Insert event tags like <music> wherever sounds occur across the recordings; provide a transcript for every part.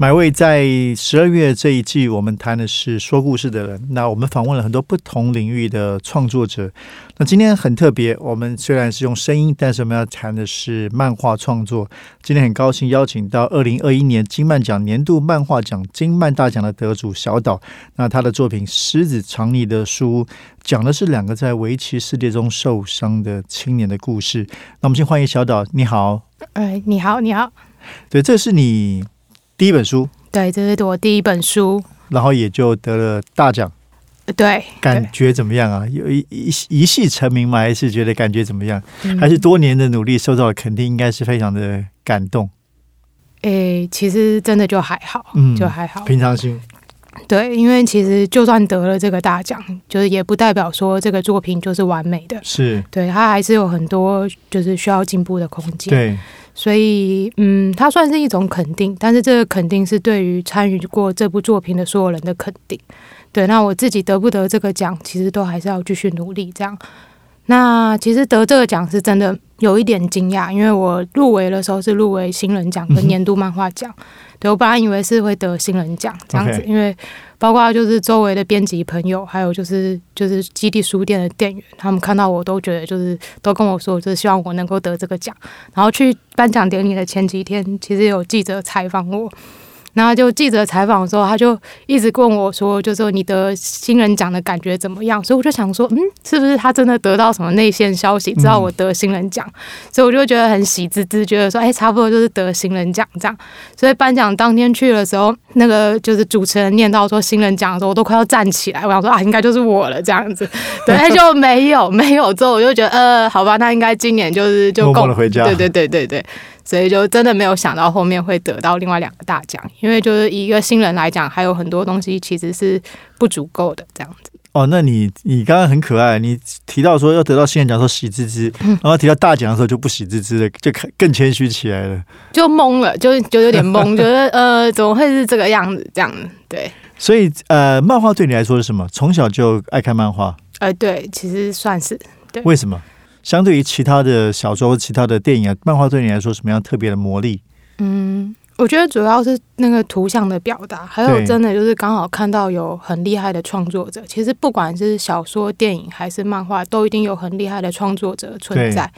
买位在十二月这一季，我们谈的是说故事的人。那我们访问了很多不同领域的创作者。那今天很特别，我们虽然是用声音，但是我们要谈的是漫画创作。今天很高兴邀请到二零二一年金漫奖年度漫画奖金漫大奖的得主小岛。那他的作品《狮子藏匿的书》讲的是两个在围棋世界中受伤的青年的故事。那我们先欢迎小岛，你好。哎，你好，你好。对，这是你。第一本书，对，这是我第一本书，然后也就得了大奖，对，感觉怎么样啊？有一一一系成名吗？还是觉得感觉怎么样？还是多年的努力受到了肯定，应该是非常的感动。诶，其实真的就还好，嗯，就还好，平常心。对，因为其实就算得了这个大奖，就是也不代表说这个作品就是完美的，是对，它还是有很多就是需要进步的空间。对。所以，嗯，它算是一种肯定，但是这个肯定是对于参与过这部作品的所有人的肯定。对，那我自己得不得这个奖，其实都还是要继续努力。这样，那其实得这个奖是真的有一点惊讶，因为我入围的时候是入围新人奖跟年度漫画奖。对我本来以为是会得新人奖这样子，因为。包括就是周围的编辑朋友，还有就是就是基地书店的店员，他们看到我都觉得就是都跟我说，就是希望我能够得这个奖。然后去颁奖典礼的前几天，其实有记者采访我。然后就记者采访的时候，他就一直问我说：“就说你得新人奖的感觉怎么样？”所以我就想说：“嗯，是不是他真的得到什么内线消息，知道我得新人奖？” <laughs> 所以我就觉得很喜滋滋，觉得说：“哎，差不多就是得新人奖这样。”所以颁奖当天去的时候，那个就是主持人念到说新人奖的时候，我都快要站起来。我想说：“啊，应该就是我了。”这样子，<laughs> 对，<laughs> 就没有没有之后，我就觉得呃，好吧，那应该今年就是就够了回家。对对对对对。所以就真的没有想到后面会得到另外两个大奖，因为就是一个新人来讲，还有很多东西其实是不足够的这样子。哦，那你你刚刚很可爱，你提到说要得到新人奖，说喜滋滋，然后提到大奖的时候就不喜滋滋的，就更谦虚起来了，就懵了，就就有点懵，觉得呃怎么会是这个样子这样子？对。所以呃，漫画对你来说是什么？从小就爱看漫画？呃，对，其实算是。对。为什么？相对于其他的小说、其他的电影啊，漫画对你来说什么样特别的魔力？嗯，我觉得主要是那个图像的表达，还有真的就是刚好看到有很厉害的创作者。其实不管是小说、电影还是漫画，都一定有很厉害的创作者存在。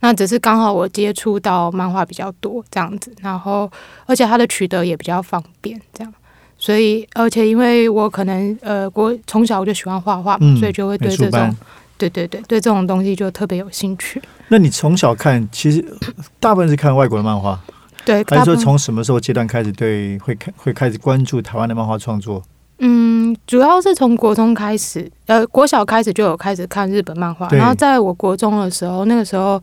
那只是刚好我接触到漫画比较多这样子，然后而且它的取得也比较方便，这样。所以而且因为我可能呃，我从小我就喜欢画画，所以就会对这种。对对对，对这种东西就特别有兴趣。那你从小看，其实大部分是看外国的漫画，对。还是说从什么时候阶段开始对会开会开始关注台湾的漫画创作？嗯，主要是从国中开始，呃，国小开始就有开始看日本漫画。然后在我国中的时候，那个时候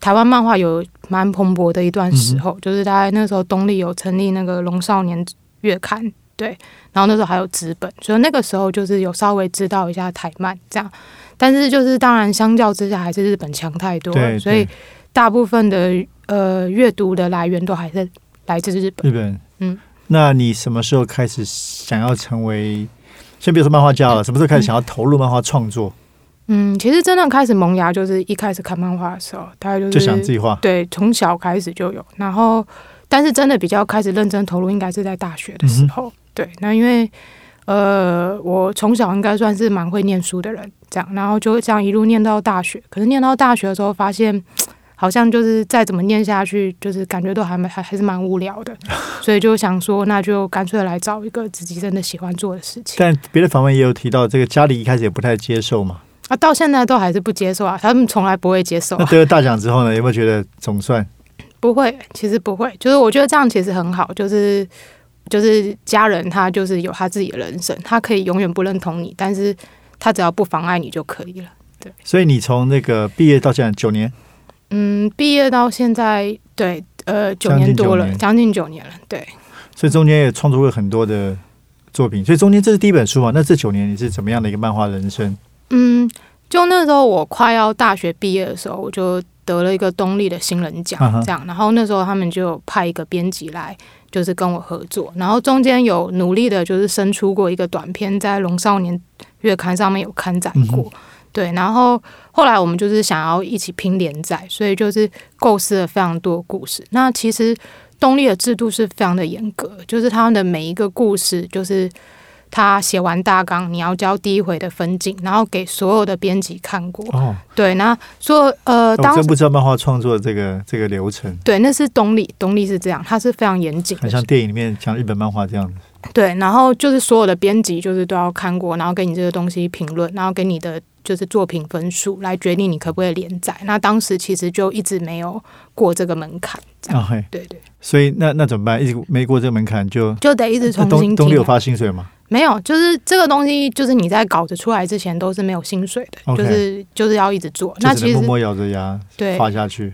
台湾漫画有蛮蓬勃的一段时候，就是大概那时候东立有成立那个龙少年月刊，对。然后那时候还有纸本，所以那个时候就是有稍微知道一下台漫这样。但是就是当然，相较之下还是日本强太多，所以大部分的呃阅读的来源都还是来自日本。日本，嗯，那你什么时候开始想要成为？先别说漫画家了，什么时候开始想要投入漫画创作？嗯，其实真正开始萌芽就是一开始看漫画的时候，大概就是就想自己画。对，从小开始就有。然后，但是真的比较开始认真投入，应该是在大学的时候。对，那因为。呃，我从小应该算是蛮会念书的人，这样，然后就这样一路念到大学。可是念到大学的时候，发现好像就是再怎么念下去，就是感觉都还蛮还还是蛮无聊的，<laughs> 所以就想说，那就干脆来找一个自己真的喜欢做的事情。但别的访问也有提到，这个家里一开始也不太接受嘛。啊，到现在都还是不接受啊，他们从来不会接受。那得了大奖之后呢，有没有觉得总算？不会，其实不会，就是我觉得这样其实很好，就是。就是家人，他就是有他自己的人生，他可以永远不认同你，但是他只要不妨碍你就可以了。对，所以你从那个毕业到现在九年，嗯，毕业到现在，对，呃，九年多了，将近九年了，对。所以中间也创作过很多的作品，所以中间这是第一本书嘛？那这九年你是怎么样的一个漫画人生？嗯，就那时候我快要大学毕业的时候，我就得了一个东立的新人奖这样。然后那时候他们就派一个编辑来，就是跟我合作。然后中间有努力的，就是生出过一个短片，在《龙少年月刊》上面有刊载过。对，然后后来我们就是想要一起拼连载，所以就是构思了非常多故事。那其实东立的制度是非常的严格，就是他们的每一个故事，就是他写完大纲，你要交第一回的分镜，然后给所有的编辑看过。哦，对，那说呃，我当真不知道漫画创作这个这个流程，对，那是东立，东立是这样，他是非常严谨很像电影里面讲日本漫画这样子。对，然后就是所有的编辑就是都要看过，然后给你这个东西评论，然后给你的就是作品分数来决定你可不可以连载。那当时其实就一直没有过这个门槛，这样。啊嘿，对对，所以那那怎么办？一直没过这个门槛就。就得一直重新。东东立有发薪水吗？没有，就是这个东西，就是你在稿子出来之前都是没有薪水的就是就是要一直做。那其实默默咬着牙对，画下去。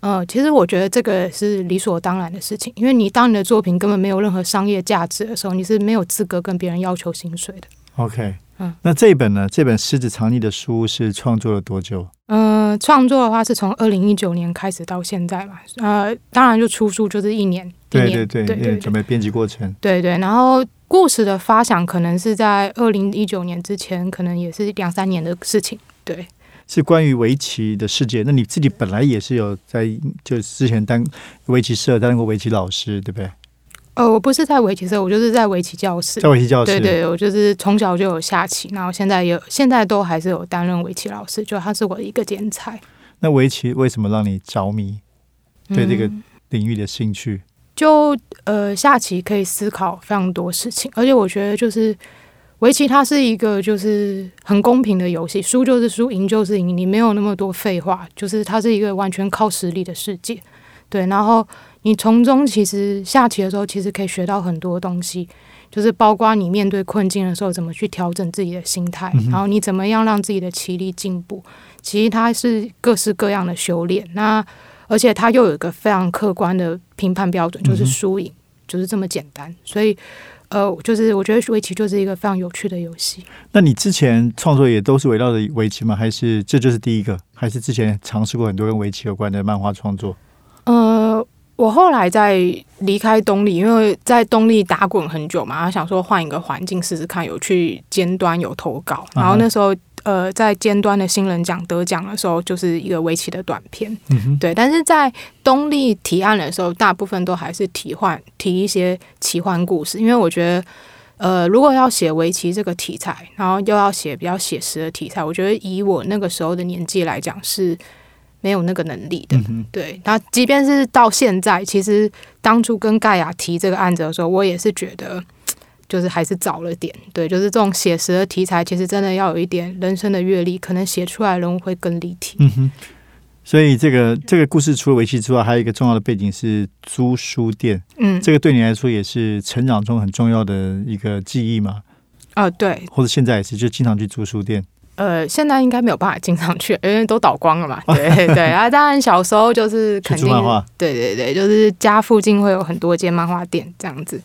呃，其实我觉得这个是理所当然的事情，因为你当你的作品根本没有任何商业价值的时候，你是没有资格跟别人要求薪水的。OK，嗯那这一本呢？这本《狮子藏匿》的书是创作了多久？呃，创作的话是从二零一九年开始到现在嘛，呃，当然就出书就是一年，一对年对对，对对准备编辑过程。对对，然后故事的发想可能是在二零一九年之前，可能也是两三年的事情。对，是关于围棋的世界。那你自己本来也是有在，就是之前当围棋社担任过围棋老师，对不对？呃，我不是在围棋社，我就是在围棋教室在。围棋教室，对对，我就是从小就有下棋，然后现在也有现在都还是有担任围棋老师，就他是我的一个兼差。那围棋为什么让你着迷？对这个嗯领域的兴趣？就呃下棋可以思考非常多事情，而且我觉得就是围棋它是一个就是很公平的游戏，输就是输，赢就是赢，你没有那么多废话，就是它是一个完全靠实力的世界。对，然后你从中其实下棋的时候，其实可以学到很多东西，就是包括你面对困境的时候怎么去调整自己的心态，嗯然后你怎么样让自己的棋力进步。其实它是各式各样的修炼，那而且它又有一个非常客观的评判标准，就是输赢，就是这么简单。所以，呃，就是我觉得围棋就是一个非常有趣的游戏。那你之前创作也都是围绕着围棋吗？还是这就是第一个？还是之前尝试过很多跟围棋有关的漫画创作？呃，我后来在离开东立，因为在东立打滚很久嘛，想说换一个环境试试看，有去尖端有投稿，然后那时候。呃，在尖端的新人奖得奖的时候，就是一个围棋的短片，对。但是在东立提案的时候，大部分都还是提换提一些奇幻故事，因为我觉得，呃，如果要写围棋这个题材，然后又要写比较写实的题材，我觉得以我那个时候的年纪来讲是没有那个能力的。嗯，对，那即便是到现在，其实当初跟盖亚提这个案子的时候，我也是觉得，就是还是早了点。对，就是这种写实的题材，其实真的要有一点人生的阅历，可能写出来人物会更立体。嗯哼。所以这个这个故事除了围棋之外，还有一个重要的背景是租书店。嗯，这个对你来说也是成长中很重要的一个记忆嘛？呃，对，或者现在也是，就经常去租书店。呃，现在应该没有办法经常去，因为都倒光了嘛。<laughs> 对对啊，当然小时候就是肯定对对对，就是家附近会有很多间漫画店这样子。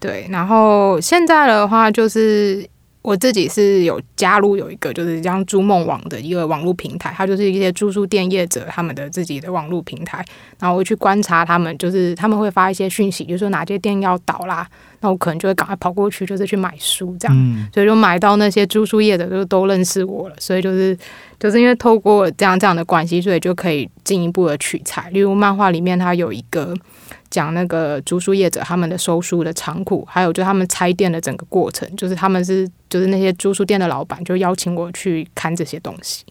对，然后现在的话，就是我自己是有加入有一个就是像筑梦网的一个网络平台，它就是一些租书店业者他们的自己的网络平台，然后我会去观察他们，就是他们会发一些讯息，就是说哪些店要倒啦，那我可能就会赶快跑过去，就是去买书这样。嗯，所以就买到那些租书业者就都认识我了，所以就是就是因为透过这样这样的关系，所以就可以进一步的取材。例如漫画里面它有一个讲那个租书业者他们的收书的仓库，还有就他们拆店的整个过程，就是他们是就是那些租书店的老板就邀请我去看这些东西。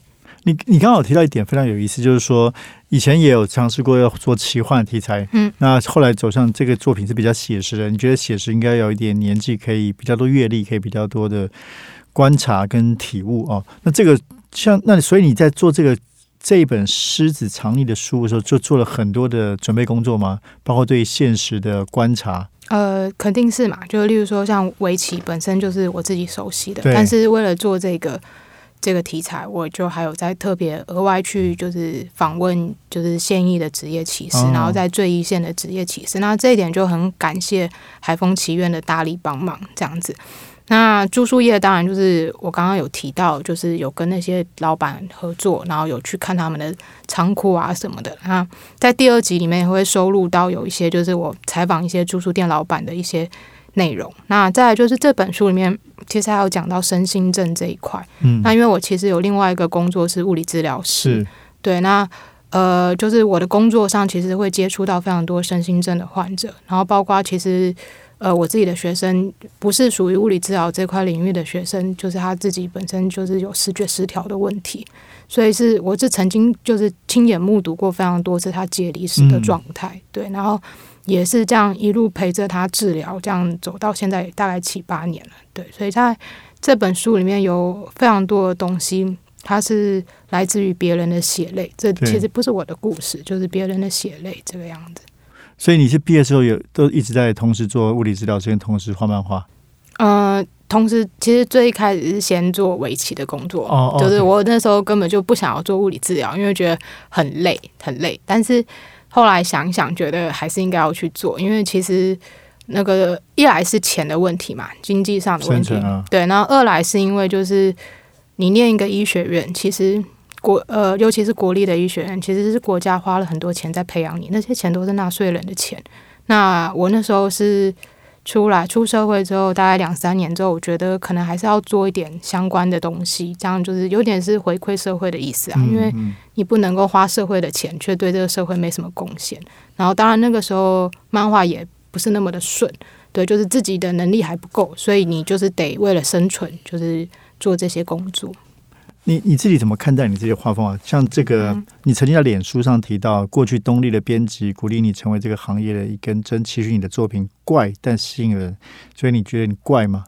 你你刚刚有提到一点非常有意思，就是说以前也有尝试过要做奇幻题材，嗯，那后来走向这个作品是比较写实的。你觉得写实应该有一点年纪，可以比较多阅历，可以比较多的观察跟体悟哦。那这个像那所以你在做这个这一本《狮子藏匿》的书的时候，就做了很多的准备工作吗？包括对现实的观察。呃，肯定是嘛，就例如说像围棋本身就是我自己熟悉的，但是为了做这个这个题材，我就还有在特别额外去就是访问就是现役的职业骑士，哦然后在最一线的职业骑士，那这一点就很感谢海风奇院的大力帮忙这样子。那住宿业当然就是我刚刚有提到，就是有跟那些老板合作，然后有去看他们的仓库啊什么的。那在第二集里面也会收录到有一些，就是我采访一些住宿店老板的一些内容。那再来就是这本书里面其实还有讲到身心症这一块。嗯，那因为我其实有另外一个工作是物理治疗师，对，那呃，就是我的工作上其实会接触到非常多身心症的患者，然后包括其实。呃，我自己的学生不是属于物理治疗这块领域的学生，就是他自己本身就是有视觉失调的问题，所以是我是曾经就是亲眼目睹过非常多次他解离时的状态，对，然后也是这样一路陪着他治疗，这样走到现在大概七八年了，对，所以在这本书里面有非常多的东西，它是来自于别人的血泪，这其实不是我的故事，就是别人的血泪这个样子。所以你是毕业之后有都一直在同时做物理治疗，跟同时画漫画。呃，同时其实最一开始是先做围棋的工作，哦，就是我那时候根本就不想要做物理治疗，因为觉得很累很累。但是后来想想，觉得还是应该要去做，因为其实那个一来是钱的问题嘛，经济上的问题，对，然后二来是因为就是你念一个医学院，其实。国呃，尤其是国立的医学院，其实是国家花了很多钱在培养你，那些钱都是纳税人的钱。那我那时候是出来出社会之后，大概两三年之后，我觉得可能还是要做一点相关的东西，这样就是有点是回馈社会的意思啊。因为你不能够花社会的钱，却对这个社会没什么贡献。然后，当然那个时候漫画也不是那么的顺，对，就是自己的能力还不够，所以你就是得为了生存，就是做这些工作。你你自己怎么看待你自己的画风啊？像这个，你曾经在脸书上提到，过去东立的编辑鼓励你成为这个行业的一根针，其实你的作品怪但吸引人，所以你觉得你怪吗？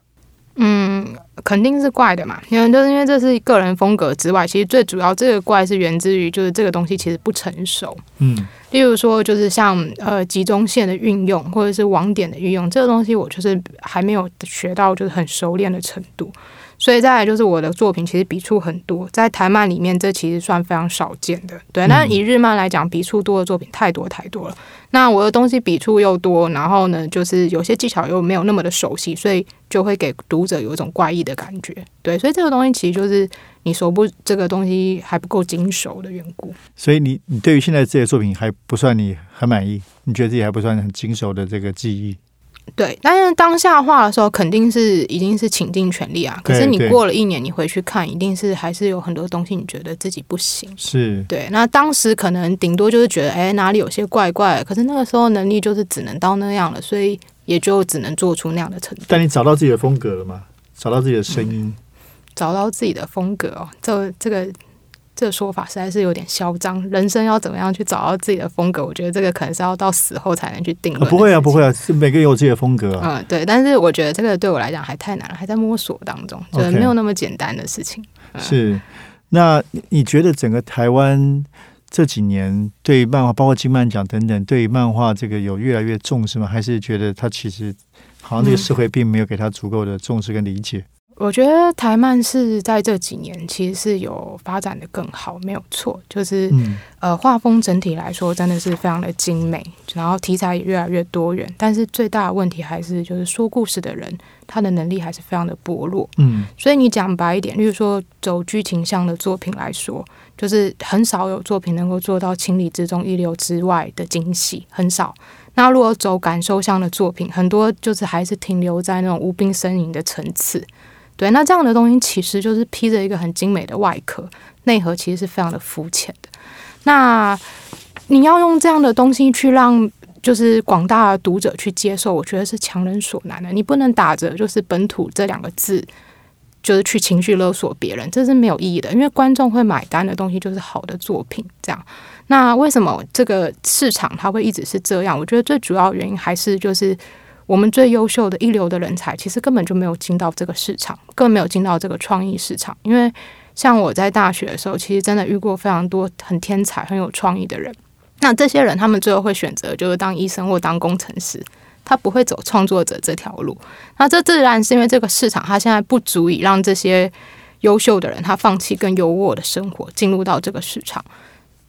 嗯，肯定是怪的嘛，因为就是因为这是个人风格之外，其实最主要这个怪是源自于就是这个东西其实不成熟。嗯，例如说就是像呃集中线的运用，或者是网点的运用，这个东西我就是还没有学到就是很熟练的程度。所以再来就是我的作品，其实笔触很多，在台漫里面这其实算非常少见的。对，那以日漫来讲，笔触多的作品太多太多了。那我的东西笔触又多，然后呢，就是有些技巧又没有那么的熟悉，所以就会给读者有一种怪异的感觉。对，所以这个东西其实就是你手不这个东西还不够精熟的缘故。所以你你对于现在这些作品还不算你很满意，你觉得自己还不算很精熟的这个技艺？对，但是当下画的时候肯定是已经是倾尽全力啊。可是你过了一年，你回去看，一定是还是有很多东西你觉得自己不行。是对，那当时可能顶多就是觉得，哎，哪里有些怪怪。可是那个时候能力就是只能到那样了，所以也就只能做出那样的程度。但你找到自己的风格了吗？找到自己的声音？找到自己的风格哦，这这个。这个说法实在是有点嚣张。人生要怎么样去找到自己的风格？我觉得这个可能是要到死后才能去定论。不会啊，不会啊，是每个人有自己的风格啊。嗯，对。但是我觉得这个对我来讲还太难了，还在摸索当中，就是没有那么简单的事情。是。那你觉得整个台湾这几年对漫画，包括金漫奖等等，对漫画这个有越来越重视吗？还是觉得它其实好像这个社会并没有给他足够的重视跟理解？我觉得台漫是在这几年其实是有发展的更好，没有错。就是呃，画风整体来说真的是非常的精美，然后题材也越来越多元。但是最大的问题还是就是说故事的人他的能力还是非常的薄弱。嗯，所以你讲白一点，例如说走剧情向的作品来说，就是很少有作品能够做到情理之中、意料之外的惊喜，很少。那如果走感受向的作品，很多就是还是停留在那种无病呻吟的层次。对，那这样的东西其实就是披着一个很精美的外壳，内核其实是非常的肤浅的。那你要用这样的东西去让就是广大读者去接受，我觉得是强人所难的。你不能打着就是本土这两个字，就是去情绪勒索别人，这是没有意义的。因为观众会买单的东西就是好的作品。这样，那为什么这个市场它会一直是这样？我觉得最主要原因还是就是。我们最优秀的一流的人才，其实根本就没有进到这个市场，更没有进到这个创意市场。因为像我在大学的时候，其实真的遇过非常多很天才、很有创意的人。那这些人，他们最后会选择就是当医生或当工程师，他不会走创作者这条路。那这自然是因为这个市场，它现在不足以让这些优秀的人他放弃更优渥的生活，进入到这个市场。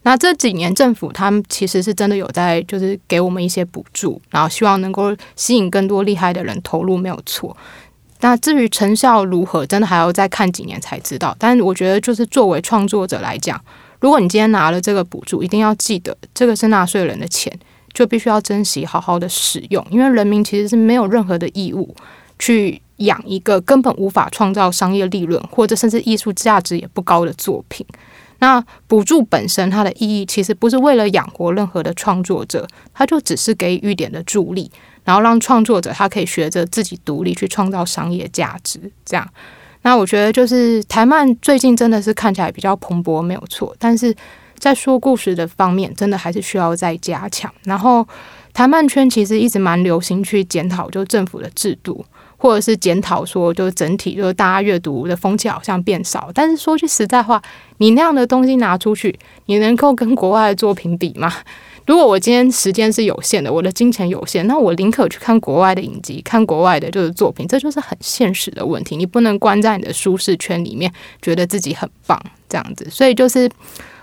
那这几年政府他们其实是真的有在，就是给我们一些补助，然后希望能够吸引更多厉害的人投入，没有错。那至于成效如何，真的还要再看几年才知道。但我觉得，就是作为创作者来讲，如果你今天拿了这个补助，一定要记得，这个是纳税人的钱，就必须要珍惜，好好的使用。因为人民其实是没有任何的义务去养一个根本无法创造商业利润，或者甚至艺术价值也不高的作品。那补助本身它的意义，其实不是为了养活任何的创作者，它就只是给予一点的助力。然后让创作者他可以学着自己独立去创造商业价值，这样。那我觉得就是台漫最近真的是看起来比较蓬勃，没有错。但是在说故事的方面，真的还是需要再加强。然后台漫圈其实一直蛮流行去检讨，就政府的制度，或者是检讨说，就整体就是大家阅读的风气好像变少。但是说句实在话，你那样的东西拿出去，你能够跟国外的作品比吗？如果我今天时间是有限的，我的金钱有限，那我宁可去看国外的影集，看国外的就是作品，这就是很现实的问题。你不能关在你的舒适圈里面，觉得自己很棒这样子。所以就是，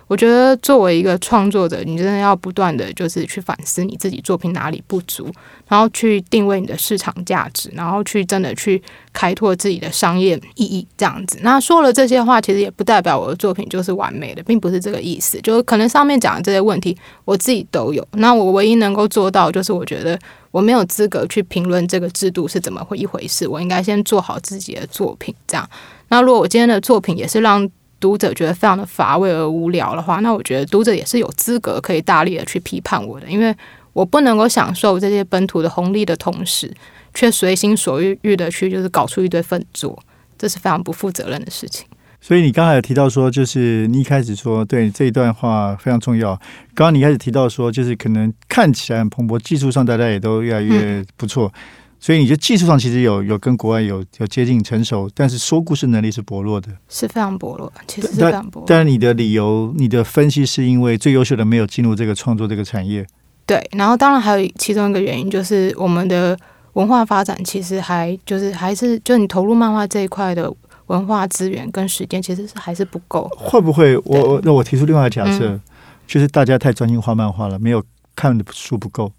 我觉得作为一个创作者，你真的要不断的就是去反思你自己作品哪里不足。然后去定位你的市场价值，然后去真的去开拓自己的商业意义，这样子。那说了这些话，其实也不代表我的作品就是完美的，并不是这个意思。就是可能上面讲的这些问题，我自己都有。那我唯一能够做到，就是我觉得我没有资格去评论这个制度是怎么会一回事。我应该先做好自己的作品，这样。那如果我今天的作品也是让读者觉得非常的乏味而无聊的话，那我觉得读者也是有资格可以大力的去批判我的，因为。我不能够享受这些本土的红利的同时，却随心所欲欲的去就是搞出一堆粪作，这是非常不负责任的事情。所以你刚才有提到说，就是你一开始说对这一段话非常重要。刚刚你开始提到说，就是可能看起来很蓬勃，技术上大家也都越来越不错。所以你觉得技术上其实有有跟国外有有接近成熟，但是说故事能力是薄弱的，是非常薄弱，其实是非常薄弱。但是你的理由、你的分析是因为最优秀的没有进入这个创作这个产业。对，然后当然还有其中一个原因，就是我们的文化发展其实还就是还是就你投入漫画这一块的文化资源跟时间，其实是还是不够。会不会我那我提出另外一个假设，就是大家太专心画漫画了，没有看的书不够。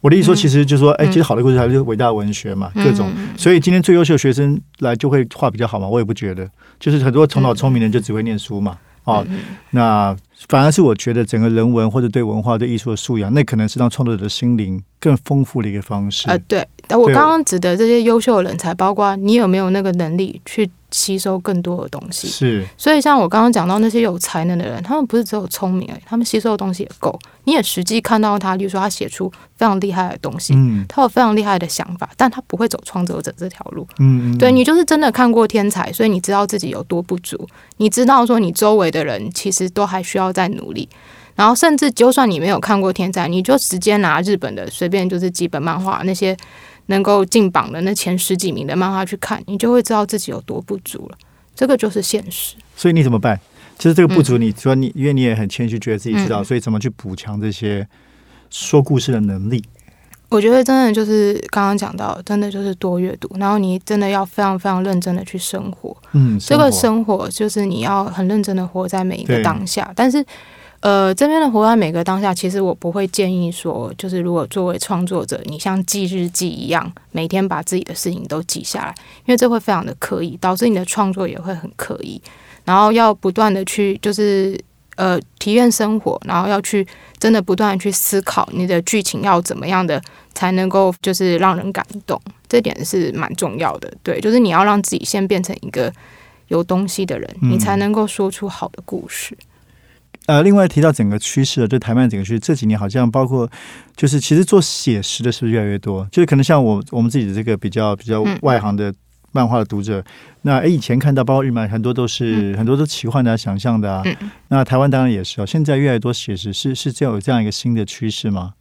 我的意思说，其实就是说，哎，其实好的故事还是伟大文学嘛，各种。所以今天最优秀的学生来就会画比较好嘛？我也不觉得，就是很多头脑聪明的人就只会念书嘛。哦，那反而是我觉得整个人文或者对文化、对艺术的素养，那可能是让创作者的心灵更丰富的一个方式。呃，对，但我刚刚指的这些优秀的人才，包括你有没有那个能力去。吸收更多的东西，是。所以像我刚刚讲到那些有才能的人，他们不是只有聪明而已，他们吸收的东西也够。你也实际看到他，比如说他写出非常厉害的东西，嗯，他有非常厉害的想法，但他不会走创作者这条路，嗯，对你就是真的看过天才，所以你知道自己有多不足，你知道说你周围的人其实都还需要再努力，然后甚至就算你没有看过天才，你就直接拿日本的随便就是几本漫画那些。能够进榜的那前十几名的漫画去看，你就会知道自己有多不足了。这个就是现实。所以你怎么办？其实这个不足，你说你因为你也很谦虚，觉得自己知道，所以怎么去补强这些说故事的能力？我觉得真的就是刚刚讲到，真的就是多阅读，然后你真的要非常非常认真的去生活。嗯，这个生活就是你要很认真的活在每一个当下，但是。呃，这边的活在每个当下，其实我不会建议说，就是如果作为创作者，你像记日记一样，每天把自己的事情都记下来，因为这会非常的刻意，导致你的创作也会很刻意。然后要不断的去，就是呃体验生活，然后要去真的不断的去思考你的剧情要怎么样的才能够就是让人感动，这点是蛮重要的。对，就是你要让自己先变成一个有东西的人，你才能够说出好的故事。呃，另外提到整个趋势，就台湾整个趋势，这几年好像包括，就是其实做写实的是不是越来越多？就是可能像我我们自己的这个比较比较外行的漫画的读者，那诶以前看到包括日漫很多都是很多都奇幻的、想象的啊。那台湾当然也是哦，现在越来越多写实，是是这样有这样一个新的趋势吗？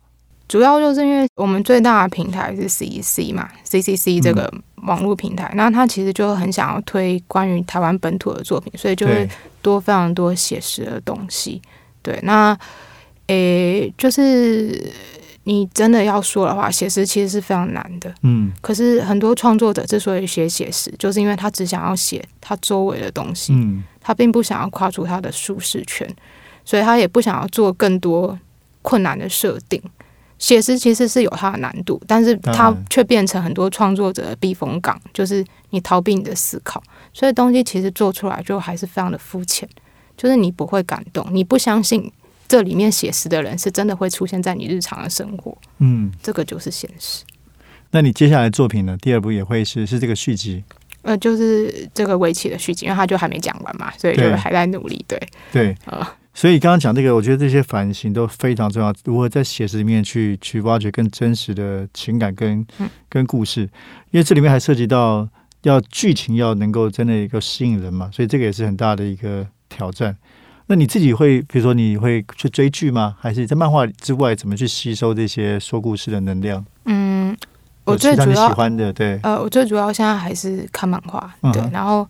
主要就是因为我们最大的平台是 C C 嘛，C C C 这个网络平台，那他其实就很想要推关于台湾本土的作品，所以就会多非常多写实的东西。对，那诶，就是你真的要说的话，写实其实是非常难的。嗯，可是很多创作者之所以写写实，就是因为他只想要写他周围的东西，嗯，他并不想要跨出他的舒适圈，所以他也不想要做更多困难的设定。写实其实是有它的难度，但是它却变成很多创作者的避风港，就是你逃避你的思考，所以东西其实做出来就还是非常的肤浅，就是你不会感动，你不相信这里面写实的人是真的会出现在你日常的生活，嗯，这个就是现实。那你接下来作品呢？第二部也会是是这个续集，呃，就是这个围棋的续集，因为他就还没讲完嘛，所以就还在努力。对，对，呃，所以刚刚讲这个，我觉得这些反省都非常重要。如何在写实里面去去挖掘更真实的情感跟、嗯跟故事，因为这里面还涉及到要剧情要能够真的一个吸引人嘛，所以这个也是很大的一个挑战。那你自己会，比如说你会去追剧吗？还是在漫画之外，怎么去吸收这些说故事的能量？嗯，我最主要喜欢的，对，呃，我最主要现在还是看漫画，嗯对，然后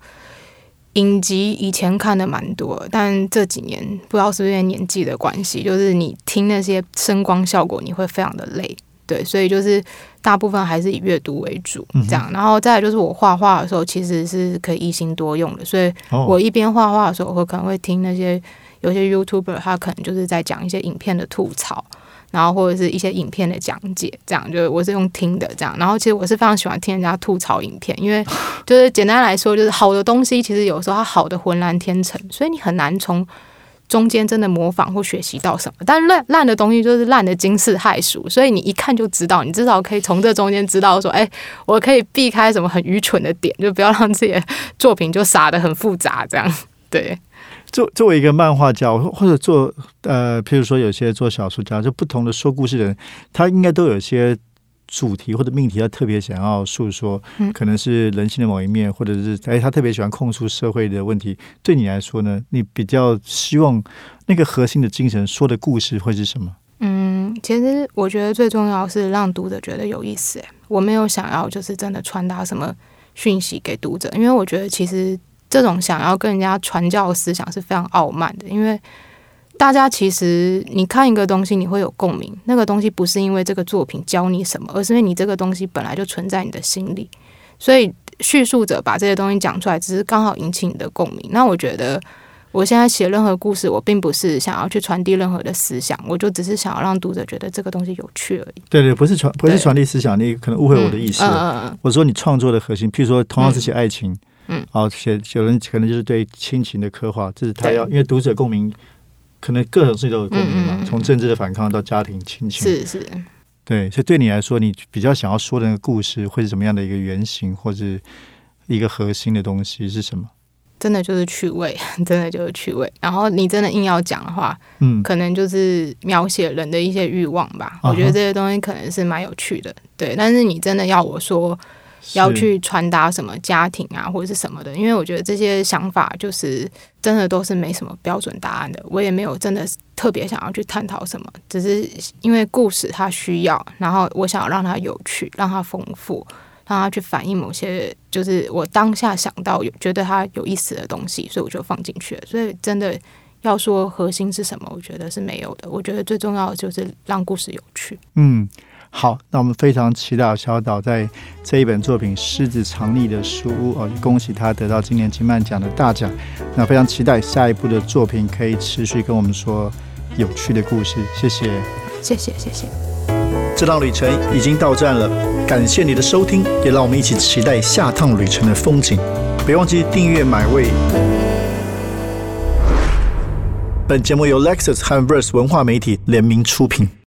影集以前看的蛮多，但这几年不知道是不是因为年纪的关系，就是你听那些声光效果，你会非常的累，对，所以就是大部分还是以阅读为主这样，然后再来就是我画画的时候，其实是可以一心多用的，所以哦，我一边画画的时候，我会可能会听那些有些 YouTuber，他可能就是在讲一些影片的吐槽，然后或者是一些影片的讲解，这样就是我是用听的这样。然后其实我是非常喜欢听人家吐槽影片，因为 <laughs> 就是简单来说，就是好的东西其实有时候它好的浑然天成，所以你很难从中间真的模仿或学习到什么。但烂烂的东西就是烂的惊世骇俗，所以你一看就知道，你至少可以从这中间知道说，哎，我可以避开什么很愚蠢的点，就不要让自己的作品就撒的很复杂这样。<laughs> 对，作作为一个漫画家，或者做呃，譬如说有些做小说家，就不同的说故事的人，他应该都有些主题或者命题，他特别想要诉说，嗯可能是人性的某一面，或者是哎，他特别喜欢控诉社会的问题。对你来说呢，你比较希望那个核心的精神说的故事会是什么？嗯，其实我觉得最重要是让读者觉得有意思。诶，我没有想要就是真的传达什么讯息给读者，因为我觉得其实这种想要跟人家传教的思想是非常傲慢的，因为大家其实你看一个东西，你会有共鸣，那个东西不是因为这个作品教你什么，而是因为你这个东西本来就存在你的心里，所以叙述者把这些东西讲出来，只是刚好引起你的共鸣。那我觉得。我现在写任何故事，我并不是想要去传递任何的思想，我就只是想要让读者觉得这个东西有趣而已。对对，不是传不是传递思想，你可能误会我的意思。嗯嗯嗯我说你创作的核心，譬如说同样是写爱情，嗯，哦，写有人可能就是对亲情的刻画，这是他要，因为读者共鸣，可能各种事情都有共鸣嘛，从政治的反抗到家庭亲情，是是，对，所以对你来说，你比较想要说的那个故事会是什么样的一个原型，或是一个核心的东西是什么？真的就是趣味，<laughs> 真的就是趣味。然后你真的硬要讲的话，嗯，可能就是描写人的一些欲望吧。啊我觉得这些东西可能是蛮有趣的，对。但是你真的要我说要去传达什么家庭啊，或者是什么的，因为我觉得这些想法就是真的都是没什么标准答案的。我也没有真的特别想要去探讨什么，只是因为故事它需要，然后我想要让它有趣，让它丰富。让它去反映某些，就是我当下想到有觉得它有意思的东西，所以我就放进去了。所以真的要说核心是什么，我觉得是没有的。我觉得最重要的就是让故事有趣。嗯，好，那我们非常期待小岛在这一本作品《狮子藏匿的书屋》哦，恭喜他得到今年金漫奖的大奖。那非常期待下一部的作品可以持续跟我们说有趣的故事。谢谢。谢谢，谢谢。这趟旅程已经到站了，感谢你的收听，也让我们一起期待下趟旅程的风景。别忘记订阅买位。本节目由 Lexus 和 Verse 文化媒体联名出品。